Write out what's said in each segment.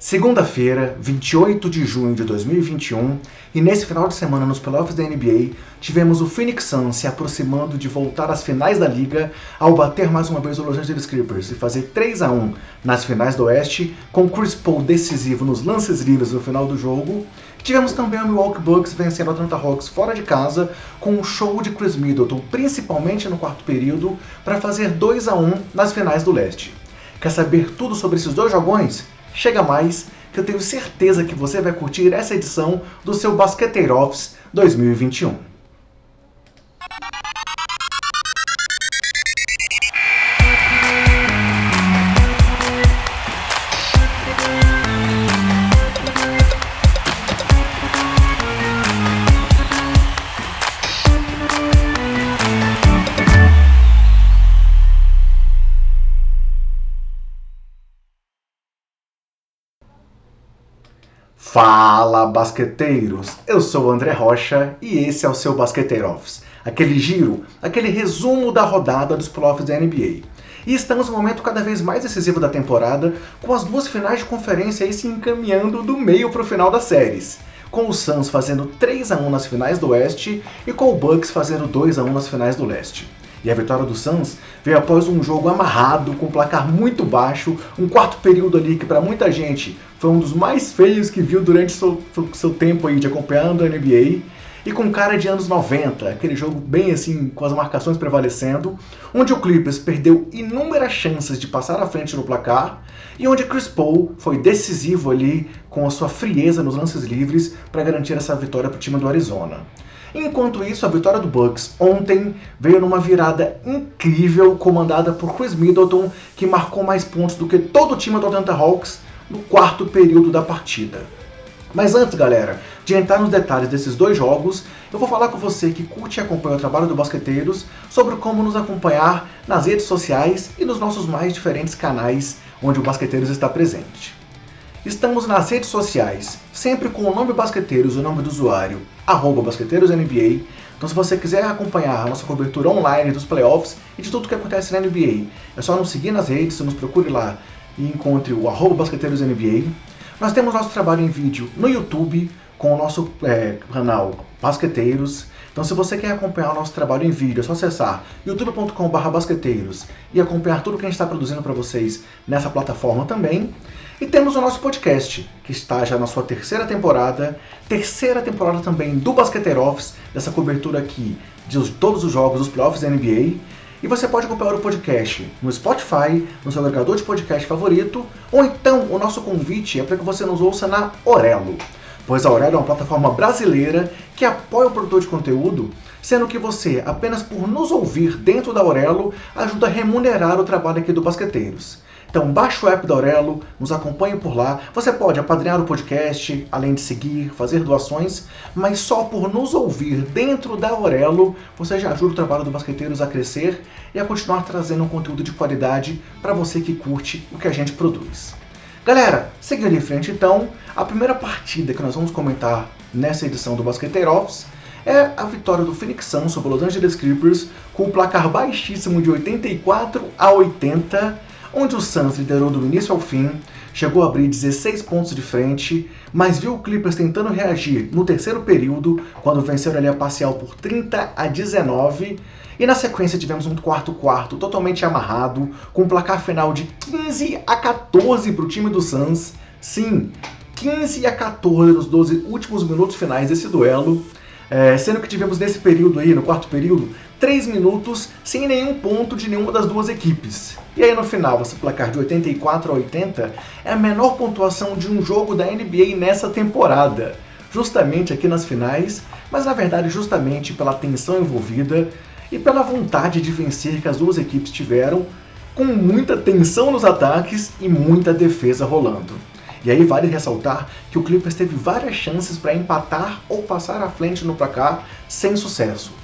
Segunda-feira, 28 de junho de 2021, e nesse final de semana nos playoffs da NBA, tivemos o Phoenix Suns se aproximando de voltar às finais da liga ao bater mais uma vez o Los Angeles Clippers e fazer 3 a 1 nas finais do Oeste, com Chris Paul decisivo nos lances livres no final do jogo. Tivemos também o Milwaukee Bucks vencendo o Atlanta Hawks fora de casa com um show de Chris Middleton, principalmente no quarto período, para fazer 2 a 1 nas finais do Leste. Quer saber tudo sobre esses dois jogões? Chega mais, que eu tenho certeza que você vai curtir essa edição do seu Basqueteiro Office 2021. Fala, basqueteiros! Eu sou o André Rocha e esse é o seu Basqueteiro Office, aquele giro, aquele resumo da rodada dos playoffs da NBA. E estamos no momento cada vez mais decisivo da temporada, com as duas finais de conferência aí se encaminhando do meio para o final das séries. Com o Suns fazendo 3 a 1 nas finais do Oeste e com o Bucks fazendo 2 a 1 nas finais do Leste. E a vitória do Suns veio após um jogo amarrado, com placar muito baixo, um quarto período ali que para muita gente foi um dos mais feios que viu durante seu, seu tempo aí de acompanhando a NBA. E com cara de anos 90, aquele jogo bem assim, com as marcações prevalecendo, onde o Clippers perdeu inúmeras chances de passar à frente no placar, e onde Chris Paul foi decisivo ali com a sua frieza nos lances livres para garantir essa vitória para o time do Arizona. Enquanto isso, a vitória do Bucks ontem veio numa virada incrível comandada por Chris Middleton, que marcou mais pontos do que todo o time do Atlanta Hawks no quarto período da partida. Mas antes, galera, de entrar nos detalhes desses dois jogos, eu vou falar com você que curte e acompanha o trabalho do Basqueteiros sobre como nos acompanhar nas redes sociais e nos nossos mais diferentes canais onde o Basqueteiros está presente. Estamos nas redes sociais, sempre com o nome Basqueteiros, o nome do usuário, arroba BasqueteirosNBA. Então se você quiser acompanhar a nossa cobertura online dos playoffs e de tudo que acontece na NBA, é só nos seguir nas redes, nos procure lá e encontre o arroba BasqueteirosNBA. Nós temos nosso trabalho em vídeo no YouTube, com o nosso é, canal Basqueteiros. Então, se você quer acompanhar o nosso trabalho em vídeo, é só acessar youtube.com.br basqueteiros e acompanhar tudo que a gente está produzindo para vocês nessa plataforma também. E temos o nosso podcast, que está já na sua terceira temporada, terceira temporada também do Basqueteiro Office, dessa cobertura aqui de todos os jogos dos playoffs da NBA. E você pode acompanhar o podcast no Spotify, no seu agregador de podcast favorito, ou então o nosso convite é para que você nos ouça na Orelo, pois a Orelo é uma plataforma brasileira que apoia o produtor de conteúdo, sendo que você, apenas por nos ouvir dentro da Orelo, ajuda a remunerar o trabalho aqui do Basqueteiros. Então baixe o app da Aurelo, nos acompanhe por lá. Você pode apadrinhar o podcast, além de seguir, fazer doações, mas só por nos ouvir dentro da Aurelo, você já ajuda o trabalho do Basqueteiros a crescer e a continuar trazendo um conteúdo de qualidade para você que curte o que a gente produz. Galera, seguindo em frente então, a primeira partida que nós vamos comentar nessa edição do Basqueteiro Office é a vitória do Phoenix Suns sobre os Los Angeles Clippers com um placar baixíssimo de 84 a 80 onde o Suns liderou do início ao fim, chegou a abrir 16 pontos de frente, mas viu o Clippers tentando reagir no terceiro período, quando ali a parcial por 30 a 19, e na sequência tivemos um quarto quarto totalmente amarrado, com um placar final de 15 a 14 para o time do Suns. Sim, 15 a 14 nos 12 últimos minutos finais desse duelo. É, sendo que tivemos nesse período aí, no quarto período, 3 minutos sem nenhum ponto de nenhuma das duas equipes. E aí no final, esse placar de 84 a 80 é a menor pontuação de um jogo da NBA nessa temporada. Justamente aqui nas finais, mas na verdade justamente pela tensão envolvida e pela vontade de vencer que as duas equipes tiveram, com muita tensão nos ataques e muita defesa rolando. E aí vale ressaltar que o Clippers teve várias chances para empatar ou passar à frente no placar sem sucesso.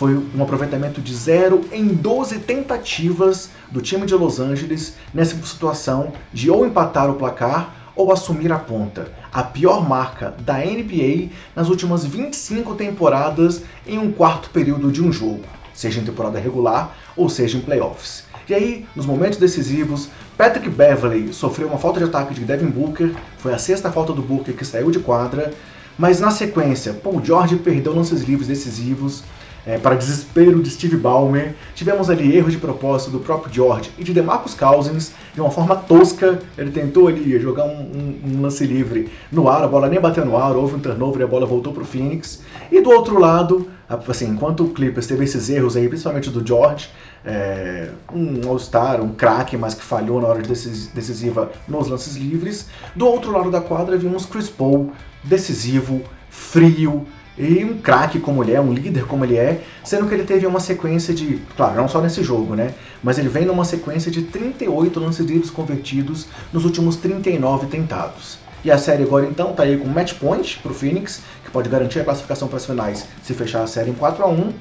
Foi um aproveitamento de 0 em 12 tentativas do time de Los Angeles nessa situação de ou empatar o placar ou assumir a ponta, a pior marca da NBA nas últimas 25 temporadas em um quarto período de um jogo, seja em temporada regular ou seja em playoffs. E aí, nos momentos decisivos, Patrick Beverley sofreu uma falta de ataque de Devin Booker, foi a sexta falta do Booker que saiu de quadra, mas na sequência, Paul George perdeu lances livres decisivos, é, para desespero de Steve Ballmer. Tivemos ali erros de propósito do próprio George e de DeMarcus Cousins, de uma forma tosca. Ele tentou ali jogar um, um, um lance livre no ar, a bola nem bateu no ar, houve um turnover e a bola voltou para o Phoenix. E do outro lado, assim, enquanto o Clippers teve esses erros aí, principalmente do George, é, um All-Star, um craque, mas que falhou na hora de decisiva nos lances livres. Do outro lado da quadra vimos Chris Paul, decisivo, frio, e um craque como ele é, um líder como ele é, sendo que ele teve uma sequência de, claro, não só nesse jogo, né? Mas ele vem numa sequência de 38 lances livres convertidos nos últimos 39 tentados. E a série agora então tá aí com match point pro Phoenix, que pode garantir a classificação para as finais se fechar a série em 4 a 1.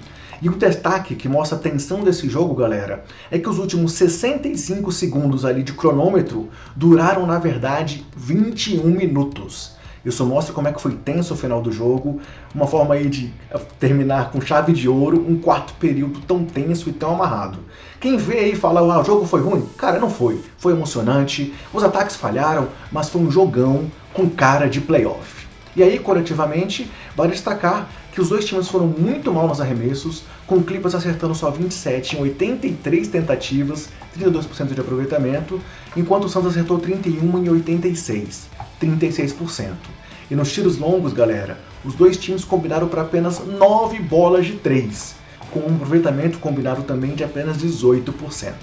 E o destaque que mostra a tensão desse jogo, galera, é que os últimos 65 segundos ali de cronômetro duraram, na verdade, 21 minutos. Isso mostra como é que foi tenso o final do jogo, uma forma aí de terminar com chave de ouro um quarto período tão tenso e tão amarrado. Quem vê aí e fala, ah, o jogo foi ruim? Cara, não foi. Foi emocionante, os ataques falharam, mas foi um jogão com cara de playoff. E aí, coletivamente, vale destacar que os dois times foram muito mal nos arremessos, com o Clippers acertando só 27 em 83 tentativas, 32% de aproveitamento, enquanto o Santos acertou 31 em 86, 36%. E nos tiros longos, galera, os dois times combinaram para apenas 9 bolas de 3, com um aproveitamento combinado também de apenas 18%.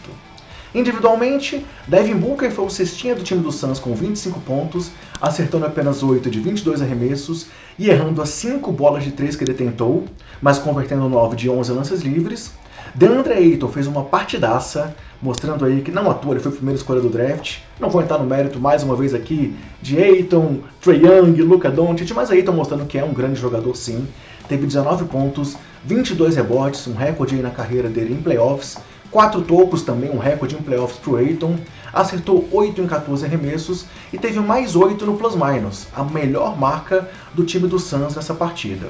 Individualmente, Devin Booker foi o cestinha do time do Suns com 25 pontos, acertando apenas 8 de 22 arremessos e errando as 5 bolas de 3 que ele tentou, mas convertendo 9 de 11 lances livres. DeAndre Ayton fez uma partidaça, mostrando aí que não atua, ele foi a primeira escolha do draft. Não vou entrar no mérito mais uma vez aqui de Ayton, Trey Young, Luca Doncic, mas Ayton mostrando que é um grande jogador sim. Teve 19 pontos, 22 rebotes, um recorde aí na carreira dele em playoffs, Quatro tocos também, um recorde em playoffs para o Aiton. Acertou 8 em 14 arremessos e teve mais 8 no plus-minus, a melhor marca do time do Suns nessa partida.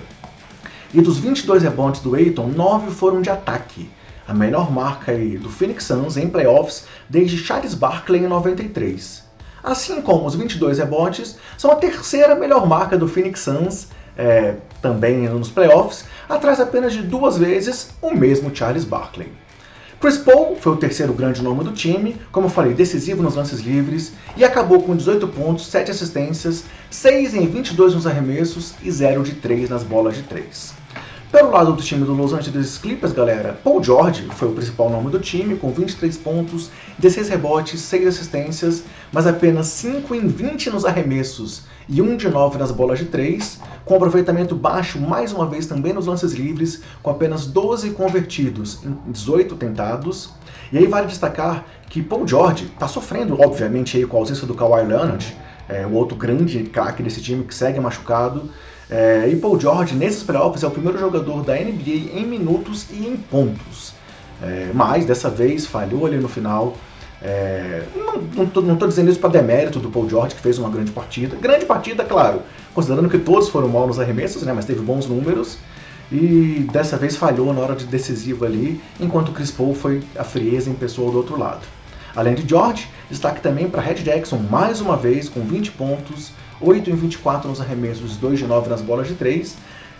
E dos 22 rebotes do Aiton, 9 foram de ataque, a melhor marca do Phoenix Suns em playoffs desde Charles Barkley em 93. Assim como os 22 rebotes, são a terceira melhor marca do Phoenix Suns é, também nos playoffs, atrás apenas de duas vezes o mesmo Charles Barkley. Chris Paul foi o terceiro grande nome do time, como eu falei, decisivo nos lances livres e acabou com 18 pontos, 7 assistências, 6 em 22 nos arremessos e 0 de 3 nas bolas de 3. Pelo lado do time do Los Angeles Clippers, galera, Paul George foi o principal nome do time, com 23 pontos, 16 rebotes, 6 assistências, mas apenas 5 em 20 nos arremessos e 1 de 9 nas bolas de 3, com aproveitamento baixo mais uma vez também nos lances livres, com apenas 12 convertidos em 18 tentados. E aí vale destacar que Paul George está sofrendo, obviamente, aí, com a ausência do Kawhi Leonard, é, o outro grande craque desse time que segue machucado. É, e Paul George, nesses playoffs, é o primeiro jogador da NBA em minutos e em pontos. É, mas dessa vez falhou ali no final. É, não estou dizendo isso para demérito do Paul George, que fez uma grande partida. Grande partida, claro, considerando que todos foram mal nos arremessos, né, mas teve bons números. E dessa vez falhou na hora de decisivo ali, enquanto Chris Paul foi a frieza em pessoa do outro lado. Além de George, destaque também para Red Jackson, mais uma vez com 20 pontos, 8 em 24 nos arremessos, 2 de 9 nas bolas de 3,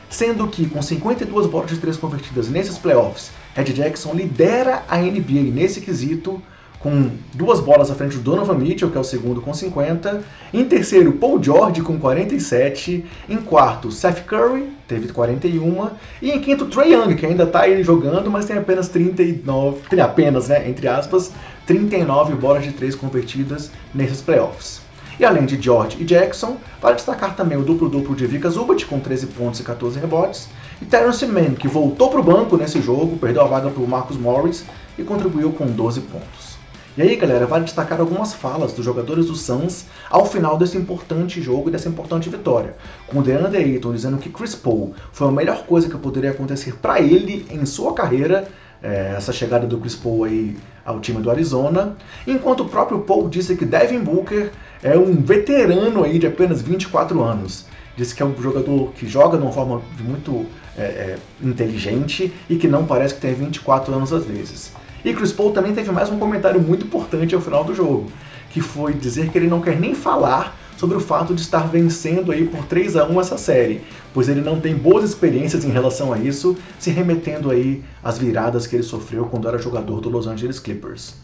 sendo que com 52 bolas de 3 convertidas nesses playoffs, Red Jackson lidera a NBA nesse quesito, com duas bolas à frente do Donovan Mitchell, que é o segundo com 50, em terceiro Paul George com 47, em quarto Seth Curry, teve 41, e em quinto Trey Young, que ainda está aí jogando, mas tem apenas 39, tem apenas, né, entre aspas, 39 bolas de 3 convertidas nesses playoffs. E além de George e Jackson, vale destacar também o duplo-duplo de Vika Zubat com 13 pontos e 14 rebotes, e Terence Mann, que voltou para o banco nesse jogo, perdeu a vaga para o Marcus Morris e contribuiu com 12 pontos. E aí, galera, vale destacar algumas falas dos jogadores do Suns ao final desse importante jogo e dessa importante vitória. Com o DeAndre Ayton dizendo que Chris Paul foi a melhor coisa que poderia acontecer para ele em sua carreira, é, essa chegada do Chris Paul aí ao time do Arizona, enquanto o próprio Paul disse que Devin Booker é um veterano aí de apenas 24 anos. Disse que é um jogador que joga de uma forma muito é, é, inteligente e que não parece que tem 24 anos às vezes. E Chris Paul também teve mais um comentário muito importante ao final do jogo, que foi dizer que ele não quer nem falar sobre o fato de estar vencendo aí por 3 a 1 essa série, pois ele não tem boas experiências em relação a isso, se remetendo aí às viradas que ele sofreu quando era jogador do Los Angeles Clippers.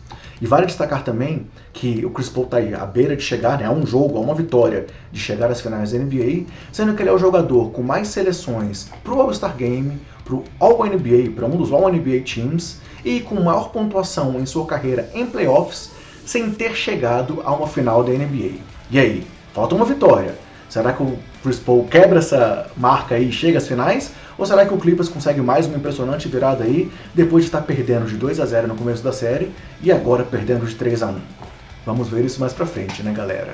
E vale destacar também que o Chris Paul está à beira de chegar né, a um jogo, a uma vitória, de chegar às finais da NBA, sendo que ele é o jogador com mais seleções para o All-Star Game, para o All-NBA, para um dos All-NBA Teams, e com maior pontuação em sua carreira em playoffs, sem ter chegado a uma final da NBA. E aí, Falta uma vitória. Será que o Chris Paul quebra essa marca aí e chega às finais? Ou será que o Clippers consegue mais uma impressionante virada aí, depois de estar perdendo de 2 a 0 no começo da série e agora perdendo de 3 a 1? Vamos ver isso mais pra frente, né, galera?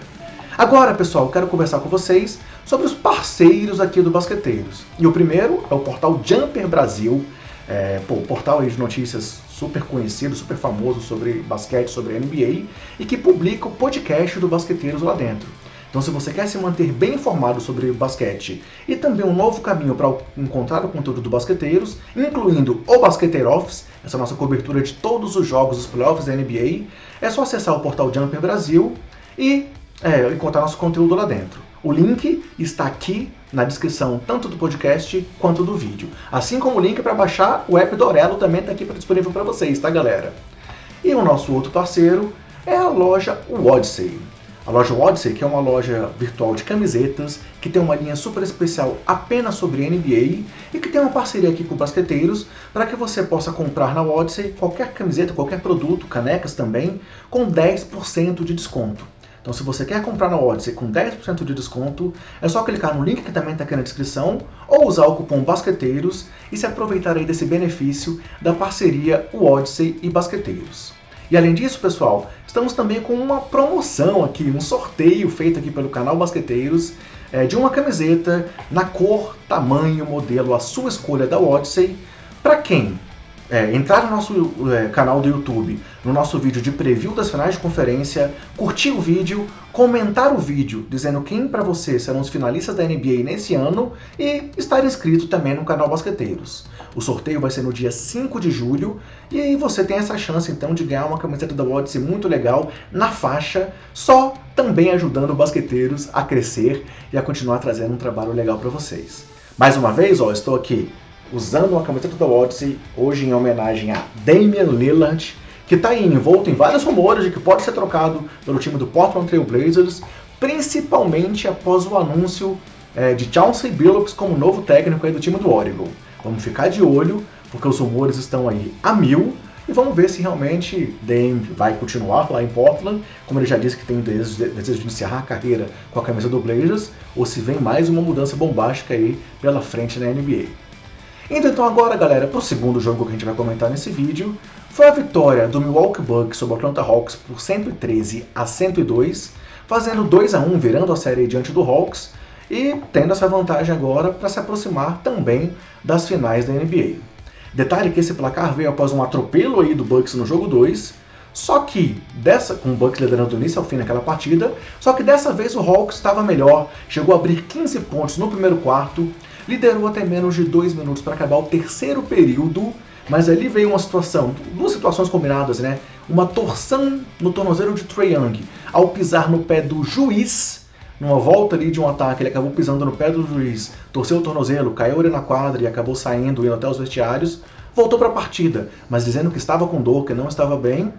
Agora, pessoal, quero conversar com vocês sobre os parceiros aqui do Basqueteiros. E o primeiro é o portal Jumper Brasil, é, pô, portal de notícias super conhecido, super famoso sobre basquete, sobre NBA, e que publica o podcast do Basqueteiros lá dentro. Então, se você quer se manter bem informado sobre basquete e também um novo caminho para encontrar o conteúdo do Basqueteiros, incluindo o Basqueteiro Office, essa nossa cobertura de todos os jogos dos playoffs da NBA, é só acessar o portal Jumper Brasil e é, encontrar nosso conteúdo lá dentro. O link está aqui na descrição, tanto do podcast quanto do vídeo. Assim como o link para baixar o app do Aurelo também está aqui disponível para vocês, tá galera? E o nosso outro parceiro é a loja Odyssey. A loja Odyssey, que é uma loja virtual de camisetas, que tem uma linha super especial apenas sobre NBA e que tem uma parceria aqui com basqueteiros para que você possa comprar na Odyssey qualquer camiseta, qualquer produto, canecas também, com 10% de desconto. Então, se você quer comprar na Odyssey com 10% de desconto, é só clicar no link que também está aqui na descrição ou usar o cupom BASQUETEIROS e se aproveitar aí desse benefício da parceria Odyssey e Basqueteiros. E além disso, pessoal, estamos também com uma promoção aqui, um sorteio feito aqui pelo canal Basqueteiros é, de uma camiseta na cor, tamanho, modelo, a sua escolha da Odyssey. Para quem é, entrar no nosso é, canal do YouTube, no nosso vídeo de preview das finais de conferência, curtir o vídeo, comentar o vídeo dizendo quem para você serão os finalistas da NBA nesse ano e estar inscrito também no canal Basqueteiros. O sorteio vai ser no dia 5 de julho e aí você tem essa chance então de ganhar uma camiseta da Odyssey muito legal na faixa, só também ajudando o Basqueteiros a crescer e a continuar trazendo um trabalho legal para vocês. Mais uma vez, ó, estou aqui usando uma camiseta da Odyssey, hoje em homenagem a Damian Lillard, que está envolto em vários rumores de que pode ser trocado pelo time do Portland Trail Blazers, principalmente após o anúncio é, de Chauncey Billups como novo técnico do time do Oregon. Vamos ficar de olho, porque os rumores estão aí a mil, e vamos ver se realmente Dame vai continuar lá em Portland, como ele já disse que tem desejo, desejo de encerrar a carreira com a camisa do Blazers, ou se vem mais uma mudança bombástica aí pela frente na NBA. Indo então agora, galera, para o segundo jogo que a gente vai comentar nesse vídeo, foi a vitória do Milwaukee Bucks sobre o Atlanta Hawks por 113 a 102, fazendo 2 a 1, virando a série diante do Hawks e tendo essa vantagem agora para se aproximar também das finais da NBA. Detalhe que esse placar veio após um atropelo aí do Bucks no jogo 2, só que dessa, com o Bucks liderando do início ao fim naquela partida, só que dessa vez o Hawks estava melhor, chegou a abrir 15 pontos no primeiro quarto, liderou até menos de dois minutos para acabar o terceiro período, mas ali veio uma situação, duas situações combinadas, né? Uma torção no tornozelo de Trae Young ao pisar no pé do juiz, numa volta ali de um ataque, ele acabou pisando no pé do juiz, torceu o tornozelo, caiu ele na quadra e acabou saindo, indo até os vestiários, voltou para a partida, mas dizendo que estava com dor, que não estava bem,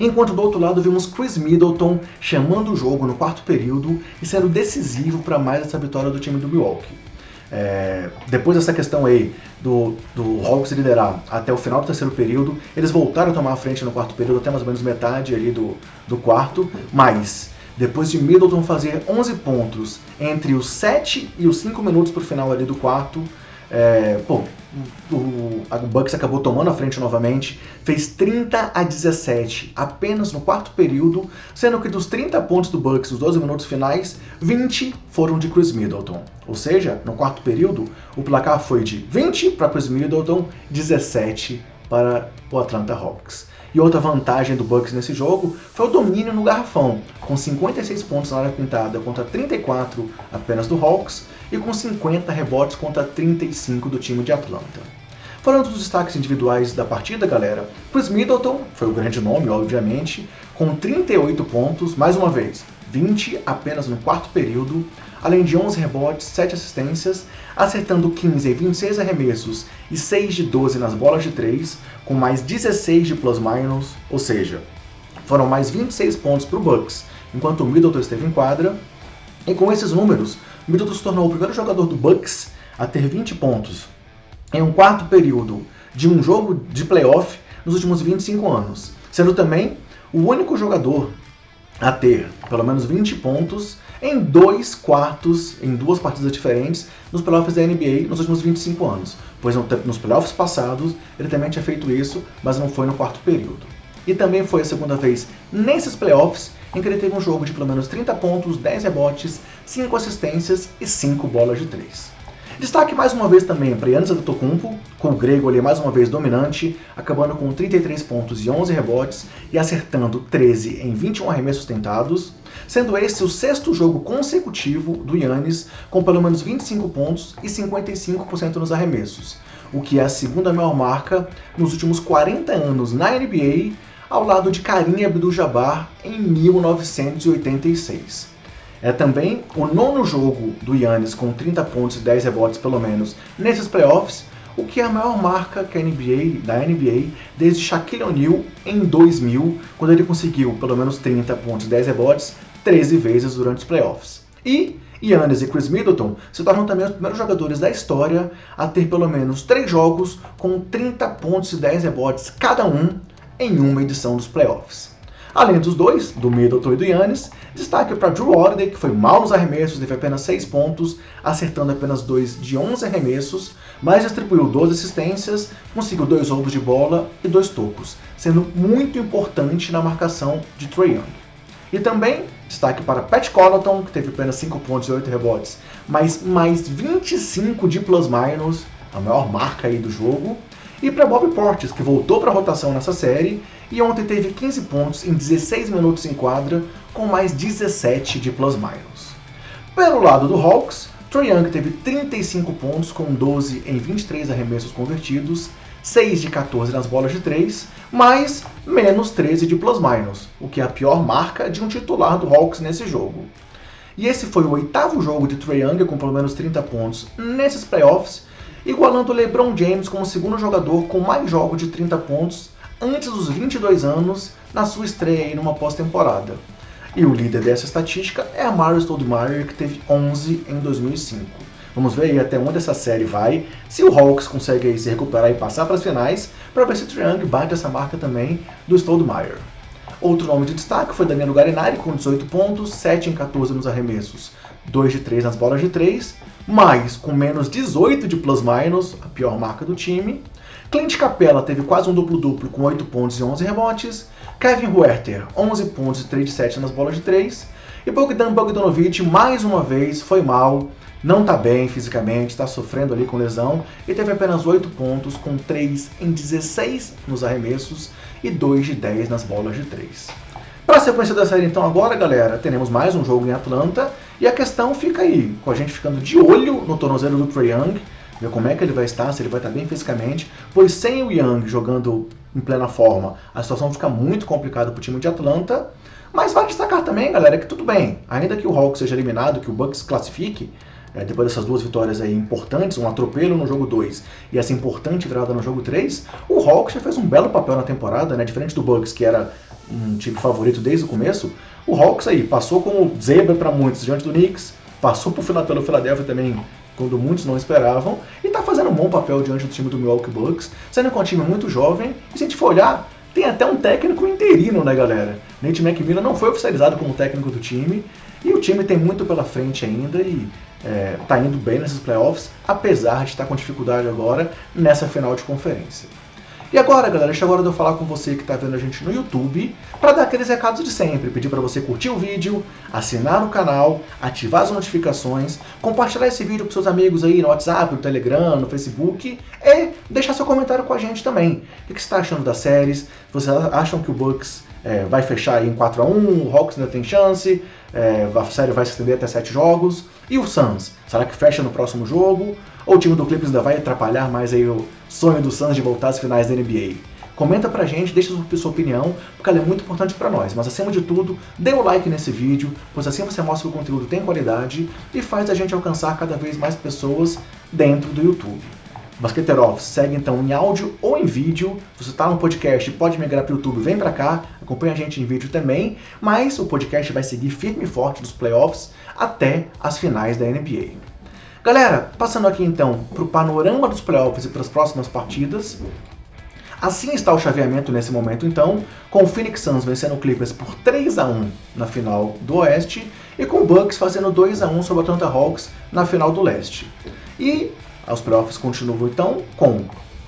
Enquanto do outro lado vimos Chris Middleton chamando o jogo no quarto período e sendo decisivo para mais essa vitória do time do Milwaukee. É, depois dessa questão aí do, do Hawks liderar até o final do terceiro período, eles voltaram a tomar a frente no quarto período, até mais ou menos metade ali do, do quarto, mas depois de Middleton fazer 11 pontos entre os 7 e os 5 minutos para o final ali do quarto, é, pô, o, Bucks acabou tomando a frente novamente, fez 30 a 17 apenas no quarto período, sendo que dos 30 pontos do Bucks nos 12 minutos finais, 20 foram de Chris Middleton. Ou seja, no quarto período, o placar foi de 20 para Chris Middleton, 17 para o Atlanta Hawks. E outra vantagem do Bucks nesse jogo foi o domínio no garrafão, com 56 pontos na área pintada contra 34 apenas do Hawks e com 50 rebotes contra 35 do time de Atlanta. Falando dos destaques individuais da partida, galera, Chris Middleton foi o grande nome, obviamente, com 38 pontos, mais uma vez, 20 apenas no quarto período, além de 11 rebotes, 7 assistências, acertando 15 em 26 arremessos e 6 de 12 nas bolas de 3, com mais 16 de plus-minus, ou seja, foram mais 26 pontos para o Bucks, enquanto o Middleton esteve em quadra. E com esses números, Middleton se tornou o primeiro jogador do Bucks a ter 20 pontos em um quarto período de um jogo de playoff nos últimos 25 anos, sendo também o único jogador a ter pelo menos 20 pontos em dois quartos, em duas partidas diferentes, nos playoffs da NBA nos últimos 25 anos. Pois nos playoffs passados ele também tinha feito isso, mas não foi no quarto período. E também foi a segunda vez nesses playoffs em que ele teve um jogo de pelo menos 30 pontos, 10 rebotes, 5 assistências e 5 bolas de 3. Destaque mais uma vez também para Yannis Antetokounmpo, com o grego ali mais uma vez dominante, acabando com 33 pontos e 11 rebotes e acertando 13 em 21 arremessos tentados, sendo esse o sexto jogo consecutivo do Yannis com pelo menos 25 pontos e 55% nos arremessos, o que é a segunda maior marca nos últimos 40 anos na NBA, ao lado de Karim Abdul-Jabbar em 1986. É também o nono jogo do Yannis com 30 pontos e 10 rebotes pelo menos nesses playoffs, o que é a maior marca que a NBA, da NBA desde Shaquille O'Neal em 2000, quando ele conseguiu pelo menos 30 pontos e 10 rebotes 13 vezes durante os playoffs. E Yannis e Chris Middleton se tornam também os primeiros jogadores da história a ter pelo menos 3 jogos com 30 pontos e 10 rebotes cada um em uma edição dos playoffs. Além dos dois, do Middleton e do Yannis, destaque para Drew Holiday, que foi mal nos arremessos, teve apenas 6 pontos, acertando apenas 2 de 11 arremessos, mas distribuiu 12 assistências, conseguiu 2 roubos de bola e 2 tocos, sendo muito importante na marcação de Trae Young. E também destaque para Pat Connaughton, que teve apenas 5 pontos e 8 rebotes, mas mais 25 de plus-minus, a maior marca aí do jogo, e para Bob Portis, que voltou para a rotação nessa série e ontem teve 15 pontos em 16 minutos em quadra, com mais 17 de plus-minus. Pelo lado do Hawks, Troy Young teve 35 pontos com 12 em 23 arremessos convertidos, 6 de 14 nas bolas de 3, mais menos 13 de plus-minus, o que é a pior marca de um titular do Hawks nesse jogo. E esse foi o oitavo jogo de Trae Young com pelo menos 30 pontos nesses playoffs igualando LeBron James como segundo jogador com mais jogos de 30 pontos antes dos 22 anos na sua estreia em numa pós-temporada. E o líder dessa estatística é a Mario Stoudemire, que teve 11 em 2005. Vamos ver aí até onde essa série vai, se o Hawks consegue se recuperar e passar para as finais, para ver se o Triangle bate essa marca também do Stoudemire. Outro nome de destaque foi Danilo Garinari, com 18 pontos, 7 em 14 nos arremessos, 2 de 3 nas bolas de 3, mas com menos 18 de plus-minus, a pior marca do time. Clint Capella teve quase um duplo-duplo com 8 pontos e 11 rebotes. Kevin Huerter, 11 pontos e 3 de 7 nas bolas de 3. E Bogdan Bogdanovic, mais uma vez, foi mal, não está bem fisicamente, está sofrendo ali com lesão e teve apenas 8 pontos, com 3 em 16 nos arremessos e 2 de 10 nas bolas de 3. Para a sequência da série, então, agora, galera, teremos mais um jogo em Atlanta e a questão fica aí, com a gente ficando de olho no tornozelo do Trae Young, ver como é que ele vai estar, se ele vai estar bem fisicamente, pois sem o Young jogando em plena forma, a situação fica muito complicada para o time de Atlanta. Mas vale destacar também, galera, que tudo bem, ainda que o Hawks seja eliminado, que o Bucks classifique, é, depois dessas duas vitórias aí importantes, um atropelo no jogo 2 e essa importante virada no jogo 3, o Hawks já fez um belo papel na temporada, né? Diferente do Bucks, que era um time favorito desde o começo, o Hawks aí passou como zebra para muitos diante do Knicks, passou por pelo Philadelphia também quando muitos não esperavam, e está fazendo um bom papel diante do time do Milwaukee Bucks, sendo que é um time muito jovem, e se a gente for olhar, tem até um técnico interino, né, galera? Nate McMillan não foi oficializado como técnico do time, e o time tem muito pela frente ainda e é, tá indo bem nesses playoffs, apesar de estar com dificuldade agora nessa final de conferência. E agora, galera, chegou a hora de eu falar com você que está vendo a gente no YouTube para dar aqueles recados de sempre. Pedir para você curtir o vídeo, assinar o canal, ativar as notificações, compartilhar esse vídeo com seus amigos aí no WhatsApp, no Telegram, no Facebook e deixar seu comentário com a gente também. O que você está achando das séries? Vocês acham que o Bucks é, vai fechar em 4 a 1 o Hawks ainda tem chance? É, a série vai se estender até 7 jogos? E o Suns? Será que fecha no próximo jogo? Ou o time do Clippers ainda vai atrapalhar mais aí o sonho do Suns de voltar às finais da NBA? Comenta pra gente, deixa sua opinião, porque ela é muito importante para nós. Mas acima de tudo, dê o like nesse vídeo, pois assim você mostra que o conteúdo tem qualidade e faz a gente alcançar cada vez mais pessoas dentro do YouTube. Basqueteiro segue então em áudio ou em vídeo. Se você está no podcast, pode migrar para o YouTube, vem para cá, acompanha a gente em vídeo também. Mas o podcast vai seguir firme e forte dos playoffs até as finais da NBA. Galera, passando aqui então para o panorama dos playoffs e para as próximas partidas. Assim está o chaveamento nesse momento, então, com o Phoenix Suns vencendo o Clippers por 3 a 1 na final do Oeste e com o Bucks fazendo 2 a 1 sobre o Atlanta Hawks na final do Leste. E os playoffs continuam então com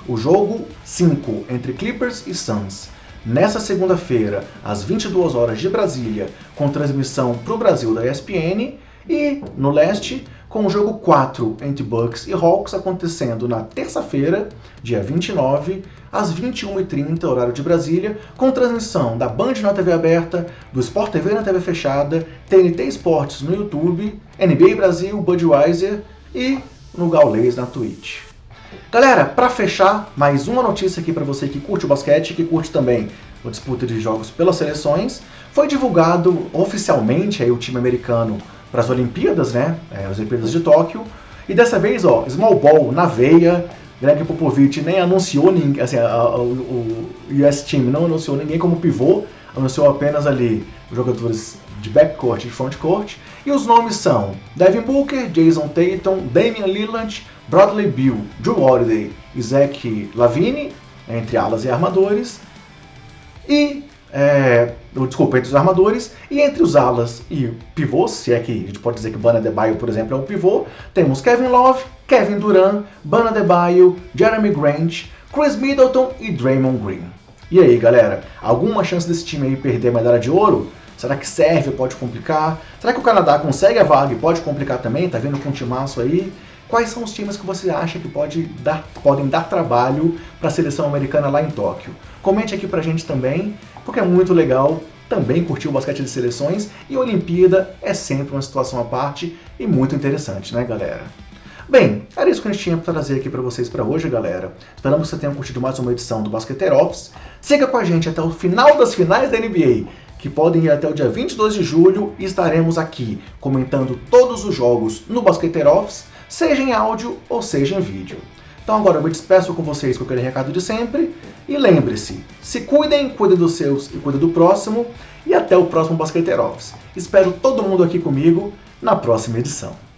o jogo 5 entre Clippers e Suns. Nessa segunda-feira, às 22 horas de Brasília, com transmissão para o Brasil da ESPN, e no leste, com o jogo 4 entre Bucks e Hawks acontecendo na terça-feira, dia 29, às 21h30, horário de Brasília, com transmissão da Band na TV aberta, do Sport TV na TV fechada, TNT Esportes no YouTube, NBA Brasil, Budweiser e no Gaulês na Twitch. Galera, para fechar, mais uma notícia aqui para você que curte o basquete, que curte também a disputa de jogos pelas seleções. Foi divulgado oficialmente aí o time americano para as Olimpíadas, né? É, as Olimpíadas de Tóquio. E dessa vez, ó, small ball na veia. Greg Popovich nem anunciou ninguém, assim, a, a, o, US Team não anunciou ninguém como pivô, anunciou apenas ali os jogadores de backcourt e frontcourt. E os nomes são Devin Booker, Jason Tatum, Damian Lillard, Bradley Beal, Drew Holiday e Zach Lavine, entre alas e armadores. E é, desculpa, entre os armadores, e entre os alas e pivôs, se é que a gente pode dizer que Bana Debaio, por exemplo, é o pivô, temos Kevin Love, Kevin Durant, Bana Debaio, Jeremy Grant, Chris Middleton e Draymond Green. E aí, galera, alguma chance desse time aí perder a medalha de ouro? Será que serve? Pode complicar? Será que o Canadá consegue a vaga e pode complicar também? Tá vindo com um timaço aí? Quais são os times que você acha que pode dar, podem dar trabalho para a seleção americana lá em Tóquio? Comente aqui pra gente também, porque é muito legal também curtir o basquete de seleções e a Olimpíada é sempre uma situação à parte e muito interessante, né, galera? Bem, era isso que a gente tinha para trazer aqui para vocês para hoje, galera. Esperamos que você tenha curtido mais uma edição do Basqueteiro Office. Siga com a gente até o final das finais da NBA, que podem ir até o dia 22 de julho e estaremos aqui comentando todos os jogos no Basqueteiro Office seja em áudio ou seja em vídeo. Então agora eu me despeço com vocês com aquele recado de sempre e lembre-se, se cuidem, cuidem dos seus e cuidem do próximo e até o próximo Basqueteiro Office. Espero todo mundo aqui comigo na próxima edição.